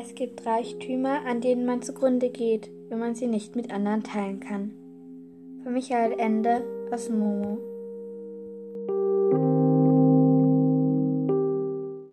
Es gibt Reichtümer, an denen man zugrunde geht, wenn man sie nicht mit anderen teilen kann. Von Michael Ende aus Momo.